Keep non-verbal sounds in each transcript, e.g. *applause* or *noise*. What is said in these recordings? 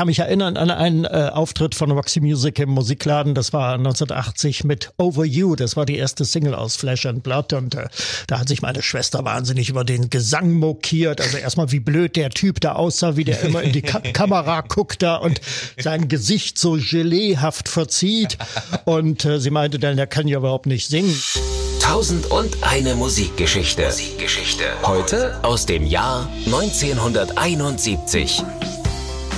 kann mich erinnern an einen äh, Auftritt von Roxy Music im Musikladen. Das war 1980 mit Over You. Das war die erste Single aus Flesh and Blood. Und äh, da hat sich meine Schwester wahnsinnig über den Gesang mokiert. Also erstmal, wie blöd der Typ da aussah, wie der immer in die Ka *laughs* Kamera guckt da und sein Gesicht so geleehaft verzieht. Und äh, sie meinte dann, der kann ja überhaupt nicht singen. Tausend und eine Musikgeschichte. Musikgeschichte. Heute aus dem Jahr 1971.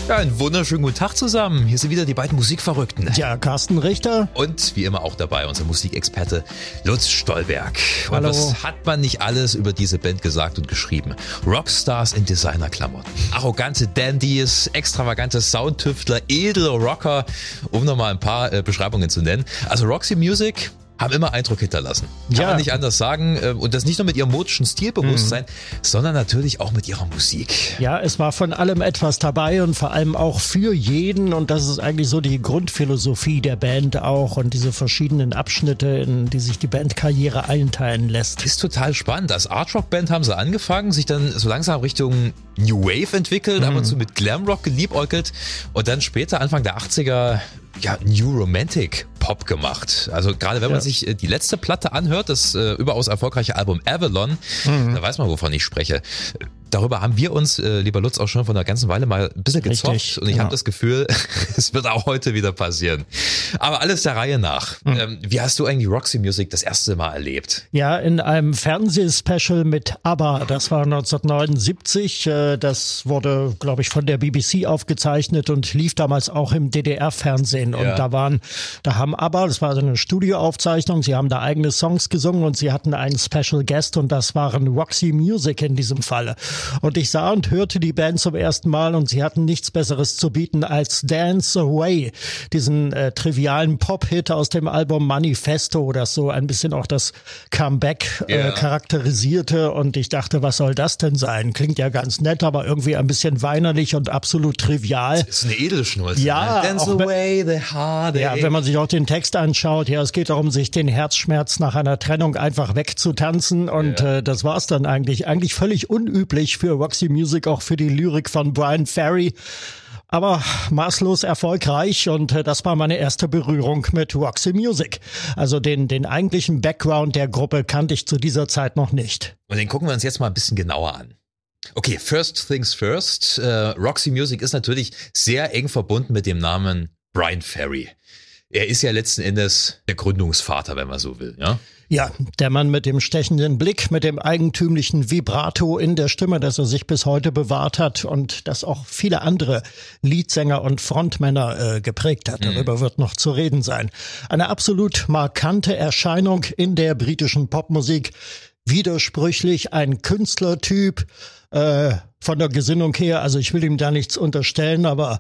Ja, einen wunderschönen guten Tag zusammen. Hier sind wieder die beiden Musikverrückten. Ja, Carsten Richter. Und wie immer auch dabei unser Musikexperte Lutz Stolberg. Und Hallo. was hat man nicht alles über diese Band gesagt und geschrieben? Rockstars in Designerklamotten. Arrogante Dandys, extravagante Soundtüftler, edle Rocker, um nochmal ein paar äh, Beschreibungen zu nennen. Also Roxy Music haben immer Eindruck hinterlassen. Kann Ja. man nicht anders sagen. Äh, Und das nicht nur mit ihrem modischen Stilbewusstsein, sondern natürlich auch mit ihrer Musik. Ja, es war von allem etwas dabei und vor allem auch für jeden. Und das ist eigentlich so die Grundphilosophie der Band auch und diese verschiedenen Abschnitte, in die sich die Bandkarriere einteilen lässt. Ist total spannend. Als Art-Rock-Band haben sie angefangen, sich dann so langsam Richtung New Wave entwickelt, ab und zu mit Glamrock geliebäugelt und dann später, Anfang der 80er, ja, New Romantic Pop gemacht. Also gerade wenn man Ja. sich äh, die letzte Platte anhört, das äh, überaus erfolgreiche Album Avalon, da weiß man, wovon ich spreche. Darüber haben wir uns, äh, lieber Lutz, auch schon vor einer ganzen Weile mal ein bisschen gezockt Richtig, und ich genau. habe das Gefühl, *laughs* es wird auch heute wieder passieren. Aber alles der Reihe nach. Ähm, wie hast du eigentlich Roxy Music das erste Mal erlebt? Ja, in einem Fernsehspecial mit ABBA, das war 1979. äh, Das wurde, glaube ich, von der BBC aufgezeichnet und lief damals auch im DDR-Fernsehen. Und Ja. da waren, da haben ABBA, das war so eine Studioaufzeichnung, sie haben da eigene Songs gesungen und sie hatten einen Special Guest und das waren Roxy Music in diesem Falle. Und ich sah und hörte die Band zum ersten Mal und sie hatten nichts Besseres zu bieten als Dance Away, diesen äh, trivialen Pop-Hit aus dem Album Manifesto, das so ein bisschen auch das Comeback äh, charakterisierte. Und ich dachte, was soll das denn sein? Klingt ja ganz nett, aber irgendwie ein bisschen weinerlich und absolut trivial. Das ist eine Edelschnulze. Ja, ne? Dance auch away the heartache. Ja, wenn man sich auch den Text anschaut, ja, es geht darum, sich den Herzschmerz nach einer Trennung einfach wegzutanzen und äh, das war's dann eigentlich. Eigentlich völlig unüblich für Roxy Music, auch für die Lyrik von Brian Ferry. Aber maßlos erfolgreich und äh, das war meine erste Berührung mit Roxy Music. Also den, den eigentlichen Background der Gruppe kannte ich zu dieser Zeit noch nicht. Und den gucken wir uns jetzt mal ein bisschen genauer an. Okay, first things first. Äh, Roxy Music ist natürlich sehr eng verbunden mit dem Namen Brian Ferry. Er ist ja letzten Endes der Gründungsvater, wenn man so will. Ja? Ja, der Mann mit dem stechenden Blick, mit dem eigentümlichen Vibrato in der Stimme, das er sich bis heute bewahrt hat und das auch viele andere Leadsänger und Frontmänner äh, geprägt hat. Darüber wird noch zu reden sein. Eine absolut markante Erscheinung in der britischen Popmusik. Widersprüchlich, ein Künstlertyp, äh, von der Gesinnung her, also ich will ihm da nichts unterstellen, aber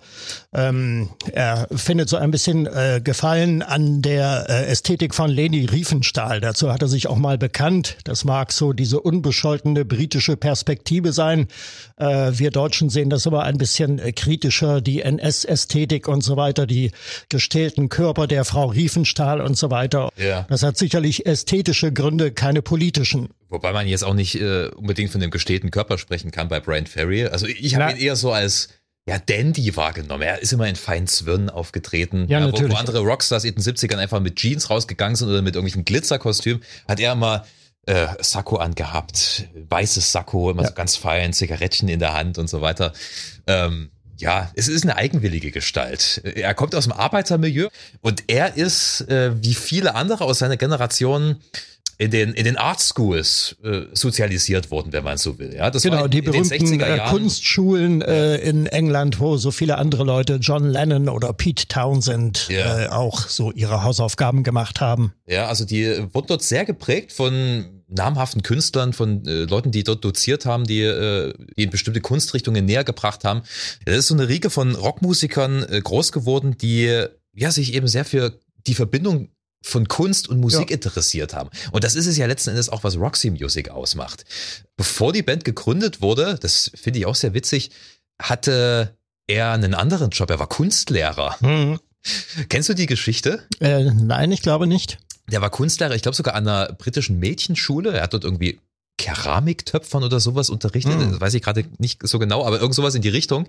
ähm, er findet so ein bisschen äh, Gefallen an der äh, Ästhetik von Leni Riefenstahl. Dazu hat er sich auch mal bekannt. Das mag so diese unbescholtene britische Perspektive sein. Äh, wir Deutschen sehen das aber ein bisschen äh, kritischer, die NS-Ästhetik und so weiter, die gestählten Körper der Frau Riefenstahl und so weiter. Ja. Das hat sicherlich ästhetische Gründe, keine politischen. Wobei man jetzt auch nicht äh, unbedingt von dem gestählten Körper sprechen kann bei Brian Ferry. Also ich habe ihn eher so als ja, Dandy wahrgenommen. Er ist immer in feinen Zwirnen aufgetreten. Ja, wo, natürlich. wo andere Rockstars in den 70ern einfach mit Jeans rausgegangen sind oder mit irgendwelchen Glitzerkostümen, hat er immer äh, Sakko angehabt, weißes Sakko, immer so ganz fein, Zigarettchen in der Hand und so weiter. Ähm, ja, es ist eine eigenwillige Gestalt. Er kommt aus dem Arbeitermilieu und er ist, äh, wie viele andere aus seiner Generation, in den, in den Art Schools äh, sozialisiert worden, wenn man so will. Ja, das Genau, in, die berühmten 60er äh. Kunstschulen äh, in England, wo so viele andere Leute, John Lennon oder Pete Townsend, Ja. äh, auch so ihre Hausaufgaben gemacht haben. Ja, also die wurden dort sehr geprägt von namhaften Künstlern, von äh, Leuten, die dort doziert haben, die, äh, die in bestimmte Kunstrichtungen näher gebracht haben. Das ist so eine Riege von Rockmusikern äh, groß geworden, die ja sich eben sehr für die Verbindung von Kunst und Musik Ja. interessiert haben. Und das ist es ja letzten Endes auch, was Roxy Music ausmacht. Bevor die Band gegründet wurde, das finde ich auch sehr witzig, hatte er einen anderen Job. Er war Kunstlehrer. Hm. Kennst du die Geschichte? Äh, nein, ich glaube nicht. Der war Kunstlehrer, ich glaube sogar an einer britischen Mädchenschule. Er hat dort irgendwie Keramiktöpfern oder sowas unterrichtet. Mhm. Das weiß ich gerade nicht so genau, aber irgend sowas in die Richtung.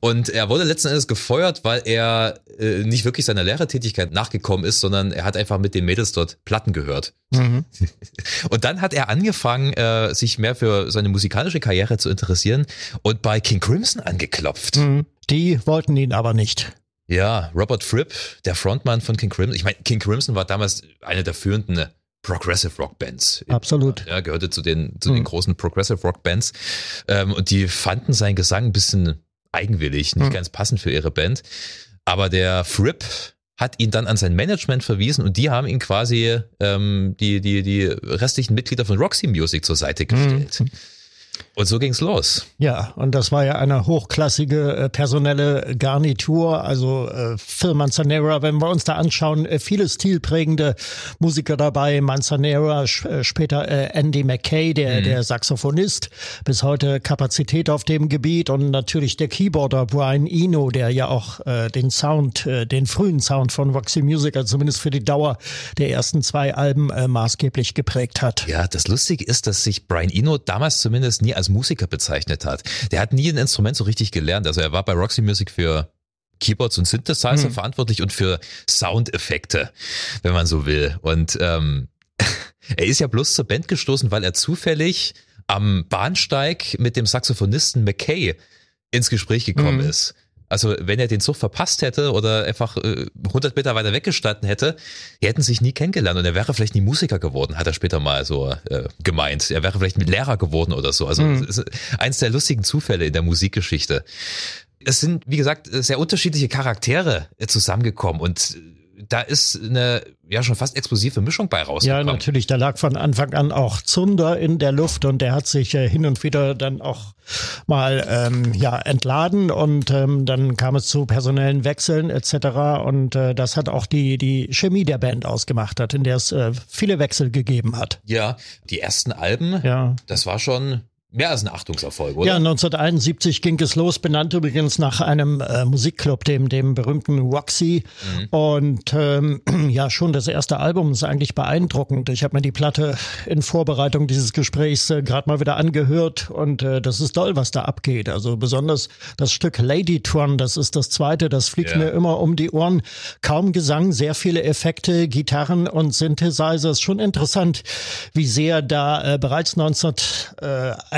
Und er wurde letzten Endes gefeuert, weil er äh, nicht wirklich seiner Lehrertätigkeit nachgekommen ist, sondern er hat einfach mit den Mädels dort Platten gehört. Mhm. *laughs* Und dann hat er angefangen, äh, sich mehr für seine musikalische Karriere zu interessieren und bei King Crimson angeklopft. Mhm. Die wollten ihn aber nicht. Ja, Robert Fripp, der Frontmann von King Crimson. Ich meine, King Crimson war damals eine der führenden Progressive Rock Bands. Absolut. Ja, gehörte zu den, zu Mhm. den großen Progressive Rock Bands. Ähm, und die fanden seinen Gesang ein bisschen eigenwillig, nicht Mhm. ganz passend für ihre Band. Aber der Fripp hat ihn dann an sein Management verwiesen und die haben ihn quasi ähm, die, die, die restlichen Mitglieder von Roxy Music zur Seite gestellt. Mhm. Und so ging's los. Ja, und das war ja eine hochklassige äh, personelle Garnitur. Also äh, Phil Manzanera, wenn wir uns da anschauen, äh, viele stilprägende Musiker dabei. Manzanera, äh, später äh, Andy McKay, der, der Saxophonist, bis heute Kapazität auf dem Gebiet und natürlich der Keyboarder Brian Eno, der ja auch äh, den Sound, äh, den frühen Sound von Roxy Music, also zumindest für die Dauer der ersten zwei Alben äh, maßgeblich geprägt hat. Ja, das Lustige ist, dass sich Brian Eno damals zumindest nie als Musiker bezeichnet hat. Der hat nie ein Instrument so richtig gelernt. Also er war bei Roxy Music für Keyboards und Synthesizer verantwortlich und für Soundeffekte, wenn man so will. Und ähm, *laughs* er ist ja bloß zur Band gestoßen, weil er zufällig am Bahnsteig mit dem Saxophonisten McKay ins Gespräch gekommen Mhm. ist. Also wenn er den Zug verpasst hätte oder einfach äh, 100 Meter weiter weggestanden hätte, die hätten sich nie kennengelernt und er wäre vielleicht nie Musiker geworden, hat er später mal so äh, gemeint. Er wäre vielleicht mit Lehrer geworden oder so. Also Mhm. eins der lustigen Zufälle in der Musikgeschichte. Es sind, wie gesagt, sehr unterschiedliche Charaktere äh, zusammengekommen und äh, da ist eine ja schon fast explosive Mischung bei Ja, rausgekommen. natürlich. Da lag von Anfang an auch Zunder in der Luft und der hat sich äh, hin und wieder dann auch mal ähm, ja entladen und ähm, dann kam es zu personellen Wechseln etc. Und äh, das hat auch die die Chemie der Band ausgemacht hat, in der es äh, viele Wechsel gegeben hat. Ja, die ersten Alben, Ja. das war schon mehr als ein Achtungserfolg, oder? Ja, 1971 ging es los, benannt übrigens nach einem äh, Musikclub, dem, dem berühmten Roxy. Und ähm, *clears throat* ja, schon das erste Album ist eigentlich beeindruckend. Ich habe mir die Platte in Vorbereitung dieses Gesprächs äh, gerade mal wieder angehört und äh, das ist toll, was da abgeht. Also besonders das Stück Lady Tron, das ist das zweite, das fliegt Ja. mir immer um die Ohren. Kaum Gesang, sehr viele Effekte, Gitarren und Synthesizer. Ist schon interessant, wie sehr da äh, bereits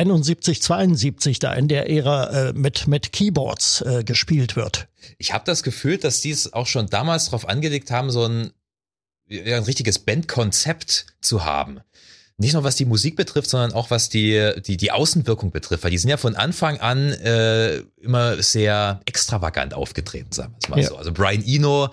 1971, 72 da in der Ära äh, mit, mit Keyboards äh, gespielt wird. Ich habe das Gefühl, dass die es auch schon damals darauf angelegt haben, so ein, ja, ein richtiges Bandkonzept zu haben. Nicht nur was die Musik betrifft, sondern auch was die, die, die Außenwirkung betrifft. Weil die sind ja von Anfang an äh, immer sehr extravagant aufgetreten, sagen wir es mal Ja. so. Also Brian Eno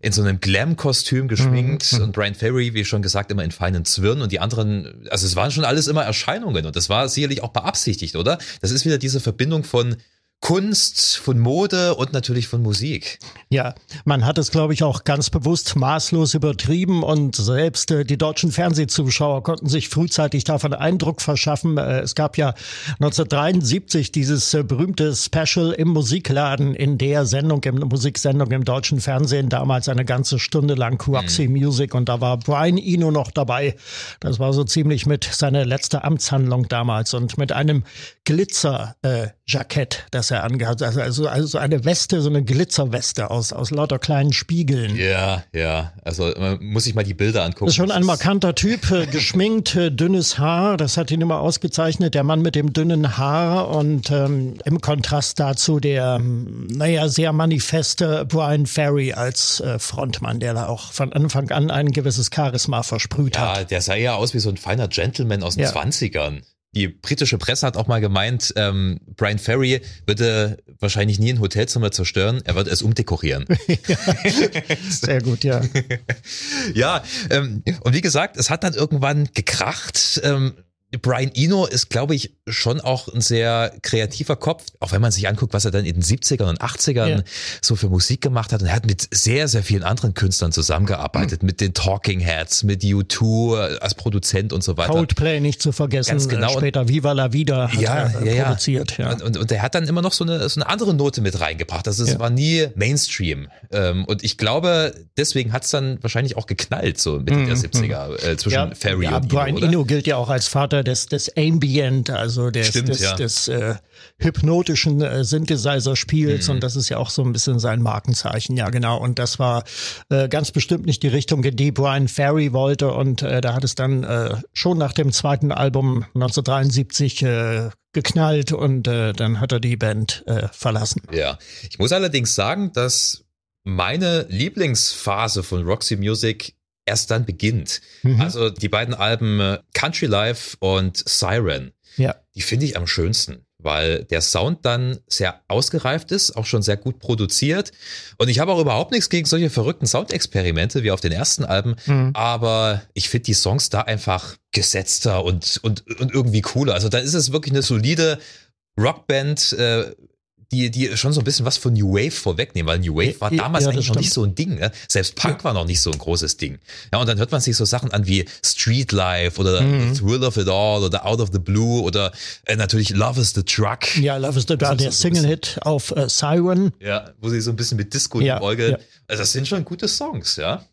in so einem Glam-Kostüm geschminkt und Brian Ferry, wie schon gesagt, immer in feinen Zwirn und die anderen, also es waren schon alles immer Erscheinungen und das war sicherlich auch beabsichtigt, oder? Das ist wieder diese Verbindung von Kunst, von Mode und natürlich von Musik. Ja, man hat es, glaube ich, auch ganz bewusst maßlos übertrieben und selbst äh, die deutschen Fernsehzuschauer konnten sich frühzeitig davon Eindruck verschaffen. Äh, es gab ja 1973 dieses äh, berühmte Special im Musikladen in der Sendung, im Musiksendung im deutschen Fernsehen, damals eine ganze Stunde lang Roxy Music und da war Brian Eno noch dabei. Das war so ziemlich mit seiner letzte Amtshandlung damals und mit einem Glitzer äh, Das er angehat, also, also also eine Weste, so eine Glitzerweste aus aus lauter kleinen Spiegeln. Ja, ja. Also man muss sich mal die Bilder angucken. Das ist schon ein markanter Typ, äh, *laughs* geschminkt, äh, dünnes Haar, das hat ihn immer ausgezeichnet, der Mann mit dem dünnen Haar und ähm, im Kontrast dazu der, ähm, naja, sehr manifeste Brian Ferry als äh, Frontmann, der da auch von Anfang an ein gewisses Charisma versprüht hat. Ja, der sah ja aus wie so ein feiner Gentleman aus den Ja. 20ern. Die britische Presse hat auch mal gemeint, ähm, Brian Ferry würde wahrscheinlich nie ein Hotelzimmer zerstören, er wird es umdekorieren. *laughs* Sehr gut, ja. *laughs* ja, ähm, und wie gesagt, es hat dann irgendwann gekracht. Ähm, Brian Eno ist, glaube ich, schon auch ein sehr kreativer Kopf, auch wenn man sich anguckt, was er dann in den 70ern und 80ern Ja. so für Musik gemacht hat. Und er hat mit sehr, sehr vielen anderen Künstlern zusammengearbeitet, Hm. mit den Talking Heads, mit U2 als Produzent und so weiter. Coldplay nicht zu vergessen, Ganz genau. äh, später Viva la Vida hat ja, er äh, ja, ja. produziert. Ja. Und, und, und er hat dann immer noch so eine, so eine andere Note mit reingebracht. Also es Ja. war nie Mainstream. Ähm, und ich glaube, deswegen hat es dann wahrscheinlich auch geknallt, so Mitte der 70er, äh, zwischen Ferry Mhm. ja, und Brian Eno, oder? Eno gilt ja auch als Vater Vater des, des Ambient, also des, Stimmt, des, ja. des äh, hypnotischen äh, Synthesizer-Spiels Mhm. und das ist ja auch so ein bisschen sein Markenzeichen, ja genau. Und das war äh, ganz bestimmt nicht die Richtung, in die Brian Ferry wollte und äh, da hat es dann äh, schon nach dem zweiten Album 1973 äh, geknallt und äh, dann hat er die Band äh, verlassen. Ja. Ich muss allerdings sagen, dass meine Lieblingsphase von Roxy Music erst dann beginnt. Mhm. Also die beiden Alben äh, Country Life und Siren, Ja. die finde ich am schönsten, weil der Sound dann sehr ausgereift ist, auch schon sehr gut produziert. Und ich habe auch überhaupt nichts gegen solche verrückten Soundexperimente wie auf den ersten Alben, Mhm. aber ich finde die Songs da einfach gesetzter und, und, und irgendwie cooler. Also da ist es wirklich eine solide Rockband, äh, die, die schon so ein bisschen was von New Wave vorwegnehmen, weil New Wave war Ja, damals ja, eigentlich noch nicht so ein Ding. Ne? Selbst Punk war noch nicht so ein großes Ding. Ja, und dann hört man sich so Sachen an wie Street Life oder Mhm. The Thrill of It All oder Out of the Blue oder äh, natürlich Love is the Truck. Ja, Love is the ist der so Single-Hit auf äh, Siren. Ja, wo sie so ein bisschen mit Disco Ja, ja. Also das sind schon gute Songs, ja.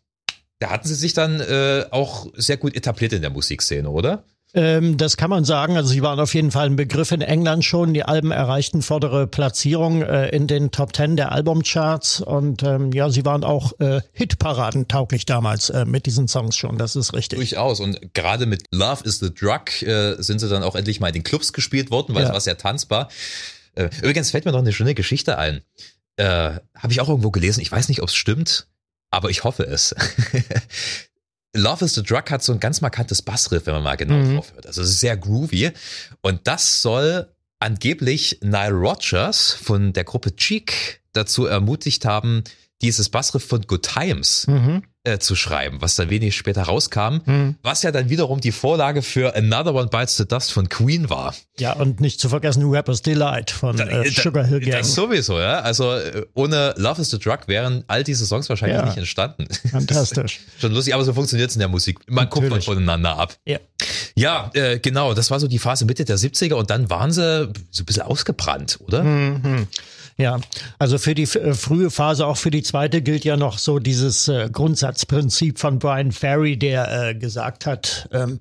Da hatten sie sich dann äh, auch sehr gut etabliert in der Musikszene, oder? Ähm, das kann man sagen. Also sie waren auf jeden Fall ein Begriff in England schon. Die Alben erreichten vordere Platzierung äh, in den Top Ten der Albumcharts und ähm, ja, sie waren auch äh, Hitparaden tauglich damals äh, mit diesen Songs schon. Das ist richtig. Durchaus. Und gerade mit Love is the Drug äh, sind sie dann auch endlich mal in den Clubs gespielt worden, weil Ja. es war sehr tanzbar. Äh, übrigens fällt mir noch eine schöne Geschichte ein. Äh, Habe ich auch irgendwo gelesen. Ich weiß nicht, ob es stimmt, aber ich hoffe es. *laughs* Love is the Drug hat so ein ganz markantes Bassriff, wenn man mal genau Mhm. drauf hört. Also es ist sehr groovy. Und das soll angeblich Nile Rodgers von der Gruppe Cheek dazu ermutigt haben, dieses Bassriff von Good Times Mhm. Äh, zu schreiben, was dann wenig später rauskam, Mhm. was ja dann wiederum die Vorlage für Another One Bites the Dust von Queen war. Ja, und nicht zu vergessen Rapper's Delight von äh, Sugar Hill Gang. Das sowieso, ja. Also äh, ohne Love is the Drug wären all diese Songs wahrscheinlich Ja. nicht entstanden. *laughs* Fantastisch. Schon lustig, aber so funktioniert es in der Musik. Man guckt Natürlich. voneinander ab. Ja. Ja, äh, genau, das war so die Phase Mitte der 70er und dann waren sie so ein bisschen ausgebrannt, oder? Mhm. Ja, also für die äh, frühe Phase, auch für die zweite gilt ja noch so dieses äh, Grundsatzprinzip von Brian Ferry, der äh, gesagt hat, ähm,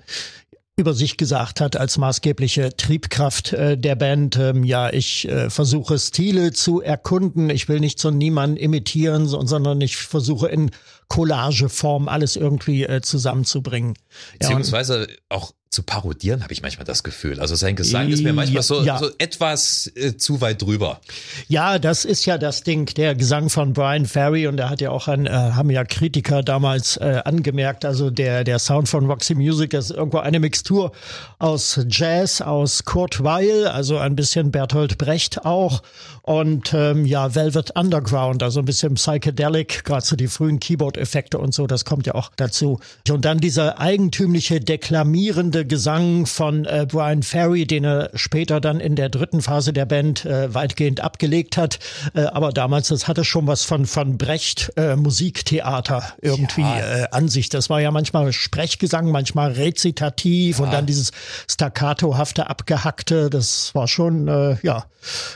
über sich gesagt hat als maßgebliche Triebkraft äh, der Band, ähm, ja, ich äh, versuche Stile zu erkunden, ich will nicht so niemanden imitieren, so, sondern ich versuche in Collageform alles irgendwie äh, zusammenzubringen. Ja, Beziehungsweise auch zu parodieren, habe ich manchmal das Gefühl. Also sein Gesang ist mir manchmal so, Ja. so etwas äh, zu weit drüber. Ja, das ist ja das Ding, der Gesang von Brian Ferry und da hat ja auch ein, äh, haben ja Kritiker damals äh, angemerkt, also der, der Sound von Roxy Music ist irgendwo eine Mixtur aus Jazz, aus Kurt Weil, also ein bisschen Bertolt Brecht auch und ähm, ja, Velvet Underground, also ein bisschen Psychedelic, gerade so die frühen Keyboard-Effekte und so, das kommt ja auch dazu. Und dann dieser eigentümliche, deklamierende Gesang von äh, Brian Ferry, den er später dann in der dritten Phase der Band äh, weitgehend abgelegt hat. Äh, aber damals, das hatte schon was von, von Brecht äh, Musiktheater irgendwie Ja. äh, an sich. Das war ja manchmal Sprechgesang, manchmal rezitativ und dann dieses staccatohafte, abgehackte. Das war schon, äh, ja,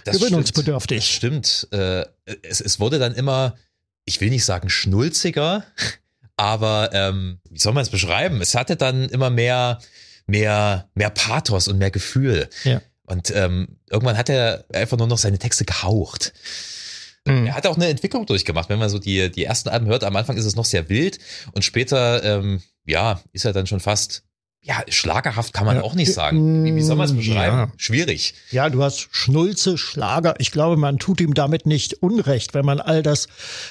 Das gewöhnungsbedürftig. Stimmt. Das stimmt. Äh, es, es wurde dann immer, ich will nicht sagen schnulziger, *laughs* aber ähm, wie soll man es beschreiben? Es hatte dann immer mehr, mehr, mehr Pathos und mehr Gefühl. Ja. Und ähm, irgendwann hat er einfach nur noch seine Texte gehaucht. Mhm. Er hat auch eine Entwicklung durchgemacht. Wenn man so die, die ersten Alben hört, am Anfang ist es noch sehr wild und später, ähm, ja, ist er dann schon fast, ja, schlagerhaft kann man Ja. auch nicht sagen. Wie, wie soll man es Ja. beschreiben? Schwierig. Ja, du hast Schnulze, Schlager. Ich glaube, man tut ihm damit nicht Unrecht, wenn man all das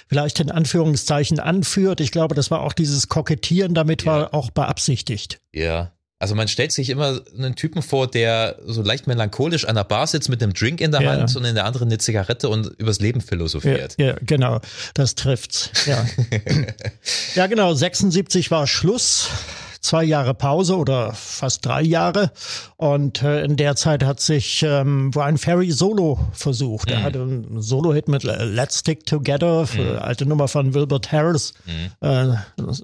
vielleicht in Anführungszeichen anführt. Ich glaube, das war auch dieses Kokettieren damit Ja. war auch beabsichtigt. Ja. Also man stellt sich immer einen Typen vor, der so leicht melancholisch an der Bar sitzt mit einem Drink in der Ja. Hand und in der anderen eine Zigarette und übers Leben philosophiert. Ja, ja, genau, das trifft's. Ja. *laughs* ja, genau, 76 war Schluss. Zwei Jahre Pause oder fast drei Jahre. Und äh, in der Zeit hat sich ähm, Brian Ferry solo versucht. Mhm. Er hatte einen Solo-Hit mit Let's Stick Together, für, alte Nummer von Wilbert Harris. Äh,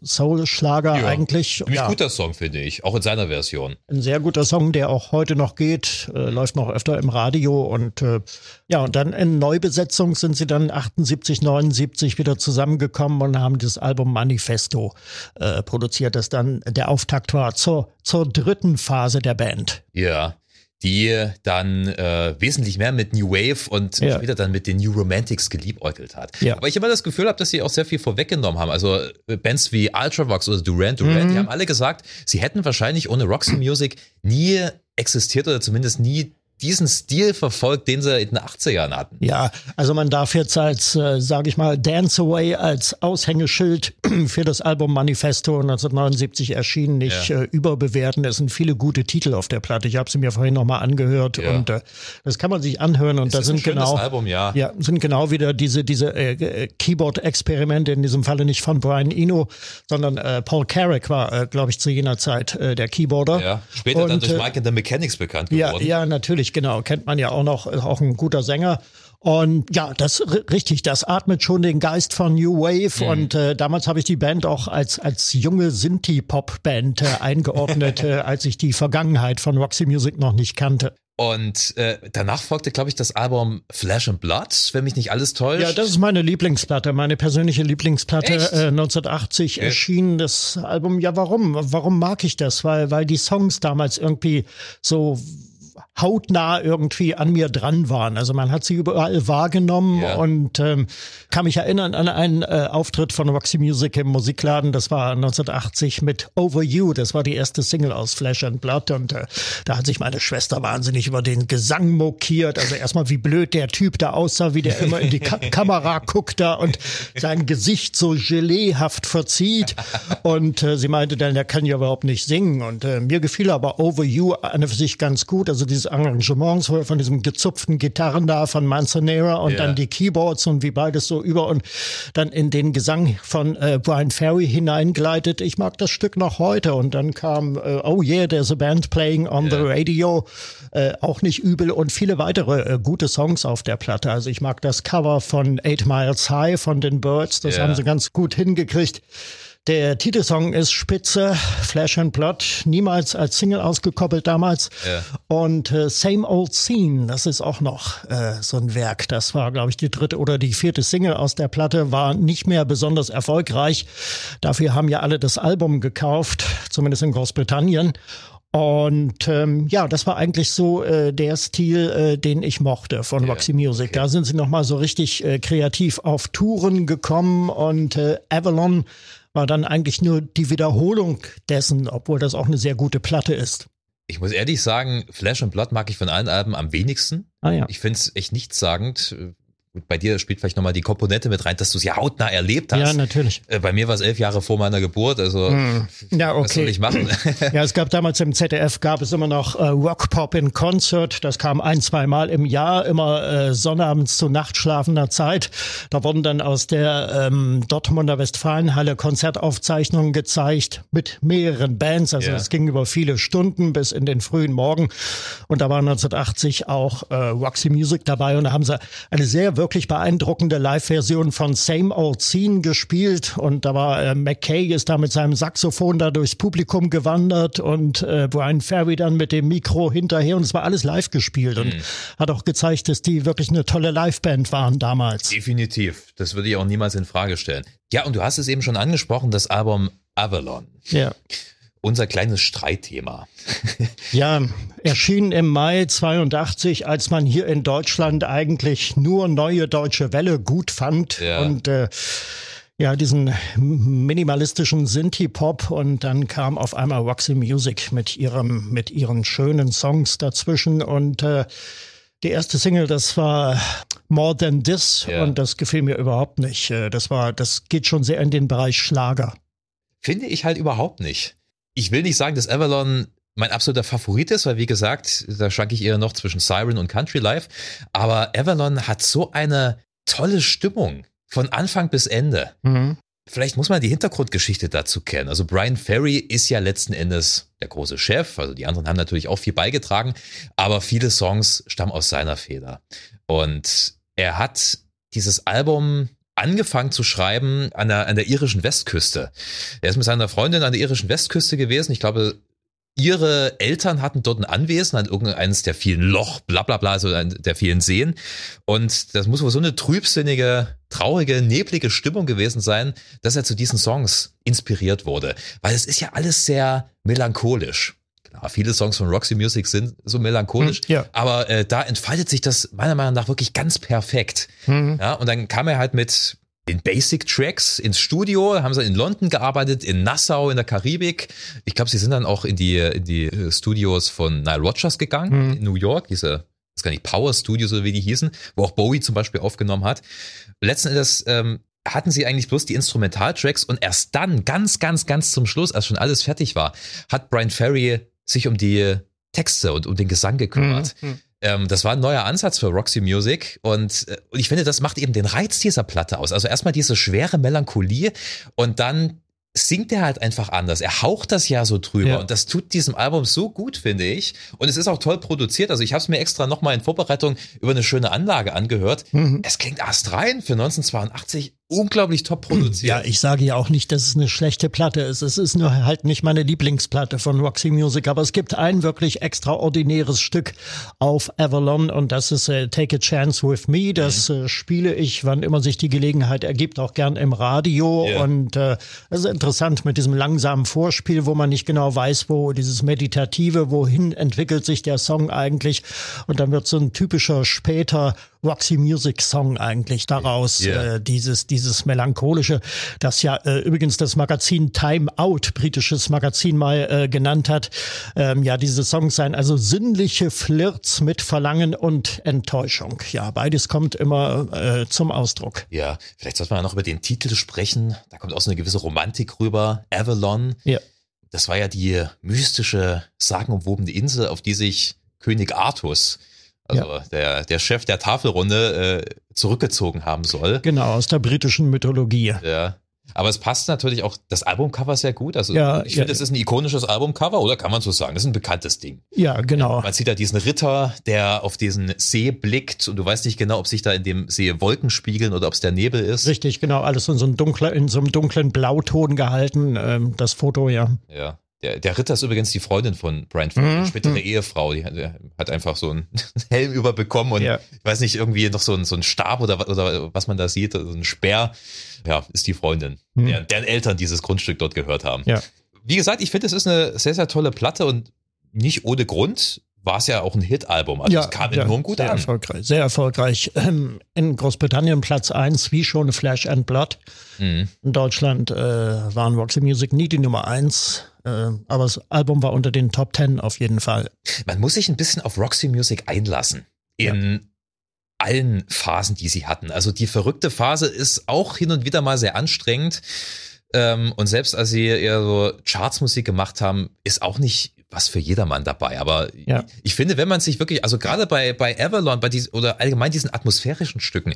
Soul-Schlager Mhm. Ja. eigentlich. Ziemlich Ja. guter Song, finde ich. Auch in seiner Version. Ein sehr guter Song, der auch heute noch geht, äh, läuft noch öfter im Radio und äh, ja, und dann in Neubesetzung sind sie dann 78, 79 wieder zusammengekommen und haben das Album Manifesto äh, produziert, das dann der Auftakt war zur, zur dritten Phase der Band. Ja, die dann äh, wesentlich mehr mit New Wave und ja. später dann mit den New Romantics geliebäugelt hat. Ja. Aber ich immer das Gefühl habe, dass sie auch sehr viel vorweggenommen haben. Also äh, Bands wie Ultravox oder Duran Duran, mhm. die haben alle gesagt, sie hätten wahrscheinlich ohne Roxy Music nie existiert oder zumindest nie diesen Stil verfolgt, den sie in den 80ern hatten. Ja, also man darf jetzt als, äh, sage ich mal, Dance Away als Aushängeschild *clears throat* für das Album Manifesto 1979 erschienen nicht ja. äh, überbewerten. Es sind viele gute Titel auf der Platte. Ich habe sie mir vorhin nochmal angehört ja. und äh, das kann man sich anhören und da sind genau Album, ja. ja sind genau wieder diese diese äh, äh, Keyboard-Experimente in diesem Falle nicht von Brian Eno, sondern äh, Paul Carrick war, äh, glaube ich, zu jener Zeit äh, der Keyboarder. Ja, später und, dann durch äh, Mike and the Mechanics bekannt geworden. Ja, ja, natürlich genau. Kennt man ja auch noch, auch ein guter Sänger. Und ja, das richtig, das atmet schon den Geist von New Wave. Mhm. Und äh, damals habe ich die Band auch als als junge Sinti-Pop-Band äh, eingeordnet, *laughs* äh, als ich die Vergangenheit von Roxy Music noch nicht kannte. Und äh, danach folgte, glaube ich, das Album Flash and Blood, wenn mich nicht alles täuscht. Ja, das ist meine Lieblingsplatte, meine persönliche Lieblingsplatte. Äh, 1980 okay. erschien das Album. Ja, warum? Warum mag ich das? Weil, weil die Songs damals irgendwie so hautnah irgendwie an mir dran waren. Also man hat sie überall wahrgenommen ja. und ähm, kann mich erinnern an einen äh, Auftritt von Roxy Music im Musikladen. Das war 1980 mit Over You. Das war die erste Single aus Flesh and Blood und äh, da hat sich meine Schwester wahnsinnig über den Gesang mokiert. Also erstmal wie blöd der Typ da aussah, wie der immer in die Ka *laughs* Kamera guckt da und sein Gesicht so geleehaft verzieht. Und äh, sie meinte dann, der kann ja überhaupt nicht singen. Und äh, mir gefiel aber Over You an für sich ganz gut. Also dieses Arrangements von diesem gezupften Gitarren da von Manzanera und yeah. dann die Keyboards und wie beides so über und dann in den Gesang von äh, Brian Ferry hineingleitet. Ich mag das Stück noch heute und dann kam äh, Oh yeah, there's a band playing on yeah. the radio, äh, auch nicht übel und viele weitere äh, gute Songs auf der Platte. Also ich mag das Cover von Eight Miles High von den Birds, das yeah. haben sie ganz gut hingekriegt. Der Titelsong ist spitze, Flash and Blood, niemals als Single ausgekoppelt damals. Ja. Und äh, Same Old Scene, das ist auch noch äh, so ein Werk. Das war, glaube ich, die dritte oder die vierte Single aus der Platte, war nicht mehr besonders erfolgreich. Dafür haben ja alle das Album gekauft, zumindest in Großbritannien. Und ähm, ja, das war eigentlich so äh, der Stil, äh, den ich mochte von yeah, Roxy Music. Okay. Da sind sie nochmal so richtig äh, kreativ auf Touren gekommen und äh, Avalon war dann eigentlich nur die Wiederholung dessen, obwohl das auch eine sehr gute Platte ist. Ich muss ehrlich sagen, Flash and Blood mag ich von allen Alben am wenigsten. Ah, ja. Ich finde es echt nichtssagend. Gut, bei dir spielt vielleicht nochmal die Komponente mit rein, dass du es ja hautnah erlebt hast. Ja, natürlich. Äh, bei mir war es elf Jahre vor meiner Geburt, also hm. ja, okay. was soll ich machen? ja, es gab damals im ZDF, gab es immer noch äh, Rock Pop in Concert. Das kam ein, zwei Mal im Jahr, immer äh, sonnabends zu nachtschlafender Zeit. Da wurden dann aus der ähm, Dortmunder Westfalenhalle Konzertaufzeichnungen gezeigt mit mehreren Bands. Also es ging über viele Stunden bis in den frühen Morgen. Und da war 1980 auch äh, Roxy Music dabei und da haben sie eine sehr wirklich beeindruckende Live-Version von Same Old Scene gespielt und da war äh, McKay ist da mit seinem Saxophon da durchs Publikum gewandert und äh, Brian Ferry dann mit dem Mikro hinterher und es war alles live gespielt und mhm. hat auch gezeigt, dass die wirklich eine tolle Liveband waren damals. Definitiv, das würde ich auch niemals in Frage stellen. Ja, und du hast es eben schon angesprochen, das Album Avalon. Ja unser kleines Streitthema. *laughs* ja, erschien im Mai 82, als man hier in Deutschland eigentlich nur neue deutsche Welle gut fand ja. und äh, ja, diesen minimalistischen Synthie-Pop und dann kam auf einmal Roxy Music mit ihrem, mit ihren schönen Songs dazwischen und äh, die erste Single, das war More Than This ja. und das gefiel mir überhaupt nicht. Äh, das war, das geht schon sehr in den Bereich Schlager. Finde ich halt überhaupt nicht ich will nicht sagen, dass Avalon mein absoluter Favorit ist, weil wie gesagt, da schwank ich eher noch zwischen Siren und Country Life. Aber Avalon hat so eine tolle Stimmung von Anfang bis Ende. Mhm. Vielleicht muss man die Hintergrundgeschichte dazu kennen. Also Brian Ferry ist ja letzten Endes der große Chef. Also die anderen haben natürlich auch viel beigetragen, aber viele Songs stammen aus seiner Feder. Und er hat dieses Album angefangen zu schreiben an der, an der irischen Westküste. Er ist mit seiner Freundin an der irischen Westküste gewesen. Ich glaube, ihre Eltern hatten dort ein Anwesen an irgendeines der vielen Loch, bla bla bla, also der vielen Seen. Und das muss wohl so eine trübsinnige, traurige, neblige Stimmung gewesen sein, dass er zu diesen Songs inspiriert wurde. Weil es ist ja alles sehr melancholisch. Klar, viele Songs von Roxy Music sind so melancholisch, hm, ja. aber äh, da entfaltet sich das meiner Meinung nach wirklich ganz perfekt. Mhm. Ja, und dann kam er halt mit in Basic Tracks ins Studio, haben sie in London gearbeitet, in Nassau in der Karibik. Ich glaube, sie sind dann auch in die, in die äh, Studios von Nile Rodgers gegangen, mhm. in New York, diese, das gar nicht Power Studios oder wie die hießen, wo auch Bowie zum Beispiel aufgenommen hat. Letzten Endes ähm, hatten sie eigentlich bloß die Instrumentaltracks und erst dann, ganz, ganz, ganz zum Schluss, als schon alles fertig war, hat Brian Ferry sich um die Texte und um den Gesang gekümmert. Mhm. Ähm, das war ein neuer Ansatz für Roxy Music und, äh, und ich finde, das macht eben den Reiz dieser Platte aus. Also erstmal diese schwere Melancholie und dann singt er halt einfach anders. Er haucht das ja so drüber ja. und das tut diesem Album so gut, finde ich. Und es ist auch toll produziert. Also ich habe es mir extra nochmal in Vorbereitung über eine schöne Anlage angehört. Mhm. Es klingt astrein für 1982 unglaublich top produziert. Ja, ich sage ja auch nicht, dass es eine schlechte Platte ist. Es ist nur halt nicht meine Lieblingsplatte von Roxy Music, aber es gibt ein wirklich extraordinäres Stück auf Avalon und das ist äh, Take a Chance with Me. Das mhm. äh, spiele ich, wann immer sich die Gelegenheit ergibt, auch gern im Radio yeah. und äh, es ist interessant mit diesem langsamen Vorspiel, wo man nicht genau weiß, wo dieses meditative, wohin entwickelt sich der Song eigentlich und dann wird so ein typischer später Roxy Music Song eigentlich daraus, yeah. äh, dieses, dieses melancholische, das ja äh, übrigens das Magazin Time Out, britisches Magazin mal äh, genannt hat. Ähm, ja, diese Songs seien also sinnliche Flirts mit Verlangen und Enttäuschung. Ja, beides kommt immer äh, zum Ausdruck. Ja, vielleicht sollte man ja noch über den Titel sprechen. Da kommt auch so eine gewisse Romantik rüber. Avalon. Ja. Das war ja die mystische, sagenumwobene Insel, auf die sich König Artus also ja. der, der Chef der Tafelrunde äh, zurückgezogen haben soll. Genau, aus der britischen Mythologie. Ja. Aber es passt natürlich auch das Albumcover sehr gut. Also ja, ich ja. finde, es ist ein ikonisches Albumcover, oder kann man so sagen? Das ist ein bekanntes Ding. Ja, genau. Man sieht da diesen Ritter, der auf diesen See blickt und du weißt nicht genau, ob sich da in dem See Wolken spiegeln oder ob es der Nebel ist. Richtig, genau. Alles in so einem dunklen, in so einem dunklen Blauton gehalten, ähm, das Foto, ja. Ja. Der, der Ritter ist übrigens die Freundin von Brian Ferry, mhm. spätere mhm. Ehefrau. Die hat, die hat, einfach so einen *laughs* Helm überbekommen und ja. ich weiß nicht, irgendwie noch so ein, so ein Stab oder, oder was man da sieht, so ein Speer. Ja, ist die Freundin, mhm. deren, deren Eltern dieses Grundstück dort gehört haben. Ja. Wie gesagt, ich finde, es ist eine sehr, sehr tolle Platte und nicht ohne Grund war es ja auch ein Hit-Album. Also ja, es kam ja, enorm gut sehr an. Erfolgreich, sehr erfolgreich. Ähm, in Großbritannien Platz 1, wie schon Flash and Blood. Mhm. In Deutschland äh, waren Roxy Music nie die Nummer 1. Äh, aber das Album war unter den Top 10 auf jeden Fall. Man muss sich ein bisschen auf Roxy Music einlassen. In ja. allen Phasen, die sie hatten. Also die verrückte Phase ist auch hin und wieder mal sehr anstrengend. Ähm, und selbst als sie eher so Chartsmusik gemacht haben, ist auch nicht was für jedermann dabei. Aber ja. ich finde, wenn man sich wirklich, also gerade bei, bei Avalon, bei diesen, oder allgemein diesen atmosphärischen Stücken,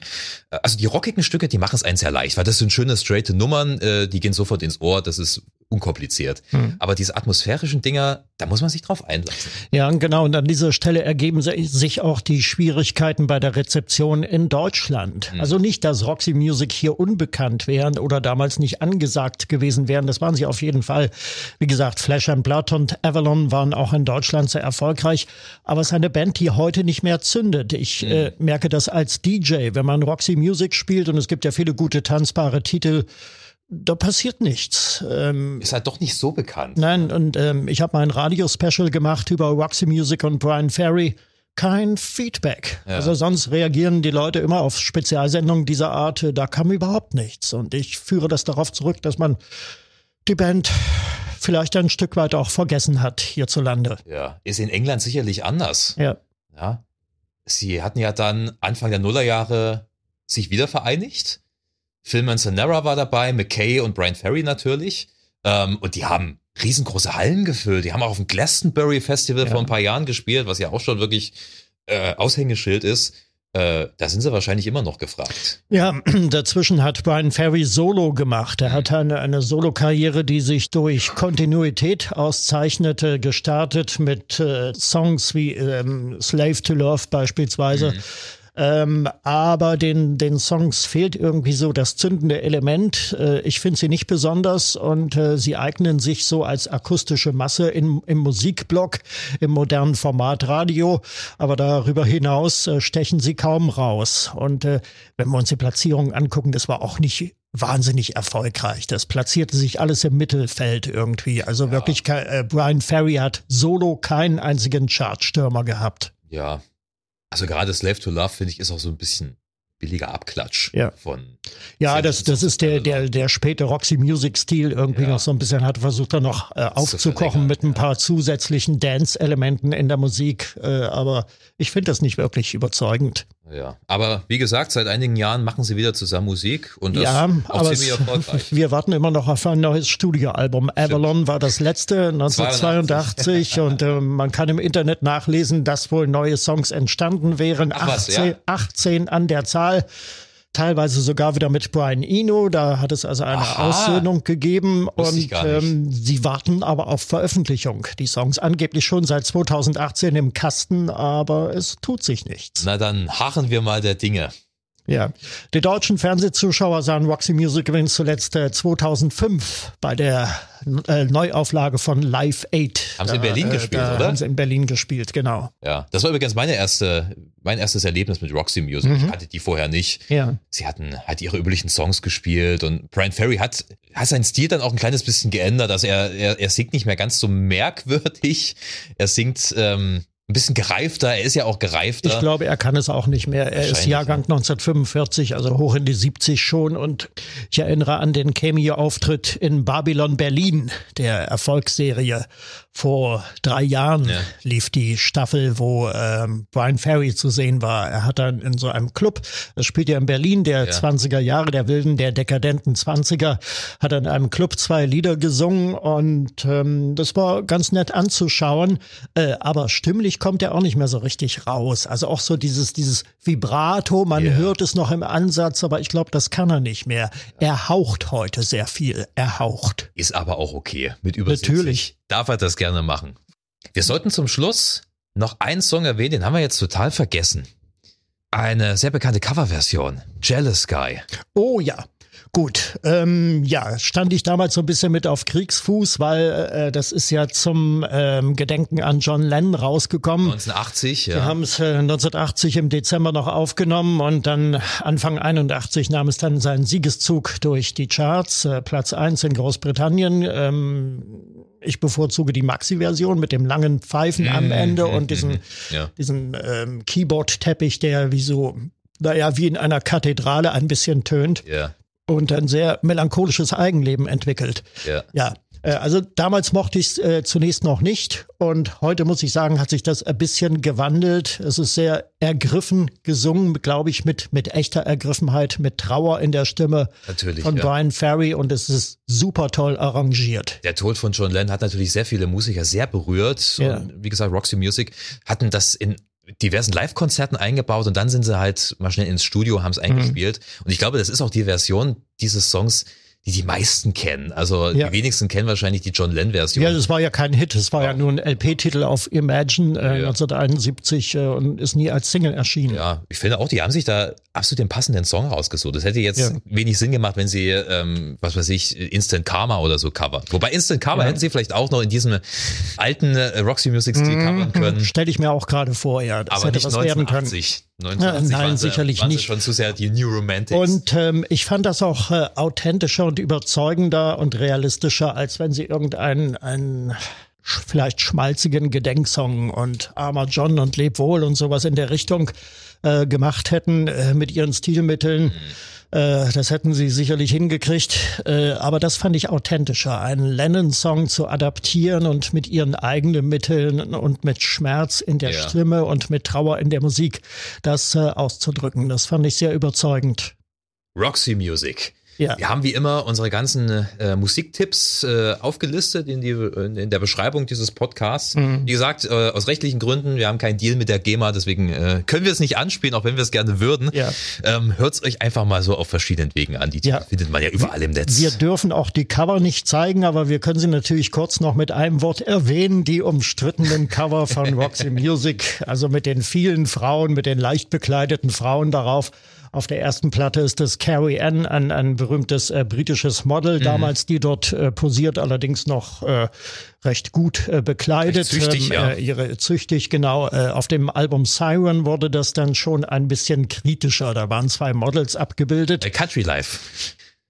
äh, also die rockigen Stücke, die machen es einen sehr leicht, weil das sind schöne, straight Nummern, äh, die gehen sofort ins Ohr, das ist unkompliziert. Hm. Aber diese atmosphärischen Dinger, da muss man sich drauf einlassen. Ja, genau. Und an dieser Stelle ergeben sich auch die Schwierigkeiten bei der Rezeption in Deutschland. Hm. Also nicht, dass Roxy Music hier unbekannt wären oder damals nicht angesagt gewesen wären. Das waren sie auf jeden Fall. Wie gesagt, Flash and Blood und Avalon waren auch in Deutschland sehr erfolgreich. Aber es ist eine Band, die heute nicht mehr zündet. Ich hm. äh, merke das als DJ, wenn man Roxy Music spielt und es gibt ja viele gute tanzbare Titel da passiert nichts. Ähm, ist halt doch nicht so bekannt. Nein, und ähm, ich habe mein Radio-Special gemacht über Roxy Music und Brian Ferry. Kein Feedback. Ja. Also sonst reagieren die Leute immer auf Spezialsendungen dieser Art. Da kam überhaupt nichts. Und ich führe das darauf zurück, dass man die Band vielleicht ein Stück weit auch vergessen hat hierzulande. Ja, ist in England sicherlich anders. Ja. Ja. Sie hatten ja dann Anfang der Nullerjahre sich wieder vereinigt Phil Manzanera war dabei, McKay und Brian Ferry natürlich. Ähm, und die haben riesengroße Hallen gefüllt. Die haben auch auf dem Glastonbury Festival ja. vor ein paar Jahren gespielt, was ja auch schon wirklich äh, Aushängeschild ist. Äh, da sind sie wahrscheinlich immer noch gefragt. Ja, *clears throat* dazwischen hat Brian Ferry Solo gemacht. Er hat eine, eine Solo-Karriere, die sich durch Kontinuität auszeichnete, gestartet mit äh, Songs wie ähm, Slave to Love beispielsweise. Mhm Ähm, aber den, den Songs fehlt irgendwie so das zündende Element. Äh, ich finde sie nicht besonders und äh, sie eignen sich so als akustische Masse in, im Musikblock, im modernen Format Radio. Aber darüber hinaus äh, stechen sie kaum raus. Und äh, wenn wir uns die Platzierung angucken, das war auch nicht wahnsinnig erfolgreich. Das platzierte sich alles im Mittelfeld irgendwie. Also ja. wirklich, äh, Brian Ferry hat solo keinen einzigen Chartstürmer gehabt. Ja, also gerade Slave to Love, finde ich, ist auch so ein bisschen billiger Abklatsch ja. von. Ja, das, das ist der, der, der späte Roxy Music Stil irgendwie ja. noch so ein bisschen hat versucht, da noch äh, aufzukochen mit ein paar ja. zusätzlichen Dance-Elementen in der Musik. Äh, aber ich finde das nicht wirklich überzeugend. Ja, aber wie gesagt, seit einigen Jahren machen sie wieder zusammen Musik und das ja, auch aber ziemlich erfolgreich. *laughs* Wir warten immer noch auf ein neues Studioalbum. Avalon war das letzte 1982 und äh, man kann im Internet nachlesen, dass wohl neue Songs entstanden wären. Ach, 18, was, ja? 18 an der Zahl teilweise sogar wieder mit Brian Eno. Da hat es also eine Aha. Aussöhnung gegeben und ähm, sie warten aber auf Veröffentlichung. Die Songs angeblich schon seit 2018 im Kasten, aber es tut sich nichts. Na dann harren wir mal der Dinge. Ja, die deutschen Fernsehzuschauer sahen Roxy Music Win zuletzt äh, 2005 bei der äh, Neuauflage von Live 8. Haben sie in Berlin äh, gespielt, oder? Haben sie in Berlin gespielt, genau. Ja, das war übrigens meine erste, mein erstes Erlebnis mit Roxy Music. Mhm. Ich hatte die vorher nicht. Ja. Sie hatten halt ihre üblichen Songs gespielt und Brian Ferry hat, hat seinen Stil dann auch ein kleines bisschen geändert. Also er, er, er singt nicht mehr ganz so merkwürdig. Er singt, ähm, ein bisschen gereifter. Er ist ja auch gereifter. Ich glaube, er kann es auch nicht mehr. Er ist Jahrgang 1945, also hoch in die 70 schon. Und ich erinnere an den Cameo-Auftritt in Babylon Berlin, der Erfolgsserie vor drei Jahren ja. lief die Staffel, wo ähm, Brian Ferry zu sehen war. Er hat dann in so einem Club, das spielt ja in Berlin, der ja. 20er Jahre, der wilden, der dekadenten 20er, hat in einem Club zwei Lieder gesungen und ähm, das war ganz nett anzuschauen. Äh, aber stimmlich kommt er auch nicht mehr so richtig raus. Also auch so dieses, dieses Vibrato, man yeah. hört es noch im Ansatz, aber ich glaube, das kann er nicht mehr. Er haucht heute sehr viel. Er haucht. Ist aber auch okay. Mit über Natürlich darf er das gerne machen. Wir sollten zum Schluss noch einen Song erwähnen, den haben wir jetzt total vergessen. Eine sehr bekannte Coverversion, Jealous Guy. Oh ja. Gut, ähm, ja, stand ich damals so ein bisschen mit auf Kriegsfuß, weil äh, das ist ja zum ähm, Gedenken an John Lennon rausgekommen. 1980, ja. Wir haben es äh, 1980 im Dezember noch aufgenommen und dann Anfang 81 nahm es dann seinen Siegeszug durch die Charts, äh, Platz eins in Großbritannien. Ähm, ich bevorzuge die Maxi-Version mit dem langen Pfeifen am mhm, Ende und *laughs* diesen, ja. diesen ähm, Keyboard-Teppich, der wie so, naja, wie in einer Kathedrale ein bisschen tönt. Ja. Und ein sehr melancholisches Eigenleben entwickelt. Ja. Ja. Äh, also damals mochte ich es äh, zunächst noch nicht und heute muss ich sagen, hat sich das ein bisschen gewandelt. Es ist sehr ergriffen gesungen, glaube ich, mit, mit echter Ergriffenheit, mit Trauer in der Stimme natürlich, von ja. Brian Ferry und es ist super toll arrangiert. Der Tod von John Lennon hat natürlich sehr viele Musiker sehr berührt. Ja. Und wie gesagt, Roxy Music hatten das in diversen Live-Konzerten eingebaut und dann sind sie halt mal schnell ins Studio, haben es eingespielt. Mhm. Und ich glaube, das ist auch die Version dieses Songs, die die meisten kennen. Also ja. die wenigsten kennen wahrscheinlich die John Lennon-Version. Ja, das war ja kein Hit, das war ja, ja nur ein LP-Titel auf Imagine äh, ja. 1971 äh, und ist nie als Single erschienen. Ja, ich finde auch, die haben sich da absolut den passenden Song rausgesucht. Das hätte jetzt wenig Sinn gemacht, wenn sie, ähm, was weiß ich, Instant Karma oder so covern. Wobei Instant Karma hätten sie vielleicht auch noch in diesem alten äh, Roxy Music-Stil mhm, covern können. Stelle ich mir auch gerade vor, ja. Das Aber hätte nicht was 1980. 1980 ja, nein, sicherlich waren nicht. schon zu sehr die New Romantics. Und ähm, ich fand das auch äh, authentischer und überzeugender und realistischer, als wenn sie irgendeinen einen vielleicht schmalzigen Gedenksong und Armer John und Leb wohl und sowas in der Richtung äh, gemacht hätten äh, mit ihren Stilmitteln. Mhm äh, das hätten sie sicherlich hingekriegt. Äh, aber das fand ich authentischer, einen Lennon-Song zu adaptieren und mit ihren eigenen Mitteln und mit Schmerz in der ja. Stimme und mit Trauer in der Musik das äh, auszudrücken. Das fand ich sehr überzeugend. Roxy Music. Ja. Wir haben wie immer unsere ganzen äh, Musiktipps äh, aufgelistet in, die, in der Beschreibung dieses Podcasts. Mhm. Wie gesagt, äh, aus rechtlichen Gründen, wir haben keinen Deal mit der GEMA, deswegen äh, können wir es nicht anspielen, auch wenn wir es gerne würden. Ja. Ähm, Hört es euch einfach mal so auf verschiedenen Wegen an. Die ja. findet man ja überall im Netz. Wir dürfen auch die Cover nicht zeigen, aber wir können sie natürlich kurz noch mit einem Wort erwähnen. Die umstrittenen Cover von *laughs* Roxy Music, also mit den vielen Frauen, mit den leicht bekleideten Frauen darauf. Auf der ersten Platte ist das Carrie Ann, ein, ein berühmtes äh, britisches Model, mhm. damals die dort äh, posiert, allerdings noch äh, recht gut äh, bekleidet. Recht züchtig, ähm, ja. äh, ihre, züchtig, genau. Äh, auf dem Album Siren wurde das dann schon ein bisschen kritischer. Da waren zwei Models abgebildet. Country Life.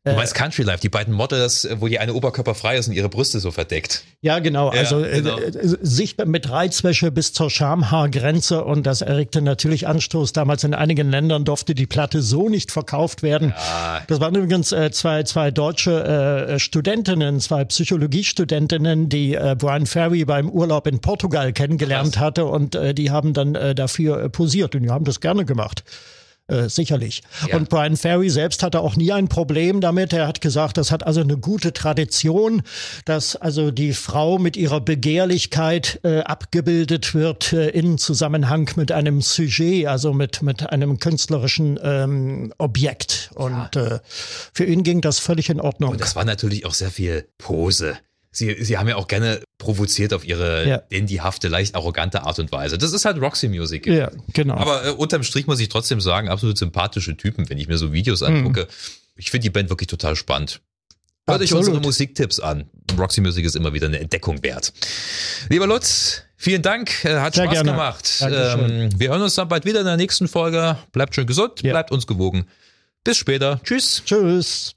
Du äh, meinst Country Life, die beiden Models, wo die eine Oberkörper frei ist und ihre Brüste so verdeckt. Ja, genau. Ja, also äh, genau. Äh, sich mit Reizwäsche bis zur Schamhaargrenze und das erregte natürlich Anstoß. Damals in einigen Ländern durfte die Platte so nicht verkauft werden. Ja. Das waren übrigens äh, zwei, zwei deutsche äh, Studentinnen, zwei Psychologiestudentinnen, die äh, Brian Ferry beim Urlaub in Portugal kennengelernt Was? hatte und äh, die haben dann äh, dafür äh, posiert und die haben das gerne gemacht. Äh, sicherlich. Ja. Und Brian Ferry selbst hatte auch nie ein Problem damit. Er hat gesagt, das hat also eine gute Tradition, dass also die Frau mit ihrer Begehrlichkeit äh, abgebildet wird äh, in Zusammenhang mit einem Sujet, also mit, mit einem künstlerischen ähm, Objekt. Und ja. äh, für ihn ging das völlig in Ordnung. Und das war natürlich auch sehr viel Pose. Sie, sie haben ja auch gerne provoziert auf ihre ja. dandyhafte, leicht arrogante Art und Weise. Das ist halt Roxy Music. Ja, genau. Aber äh, unterm Strich muss ich trotzdem sagen, absolut sympathische Typen, wenn ich mir so Videos mhm. angucke. Mhm. Ich finde die Band wirklich total spannend. Hört euch unsere Musiktipps an. Roxy Music ist immer wieder eine Entdeckung wert. Lieber Lutz, vielen Dank. Äh, hat Sehr Spaß gerne. gemacht. Ähm, wir hören uns dann bald wieder in der nächsten Folge. Bleibt schön gesund, ja. bleibt uns gewogen. Bis später. Tschüss. Tschüss.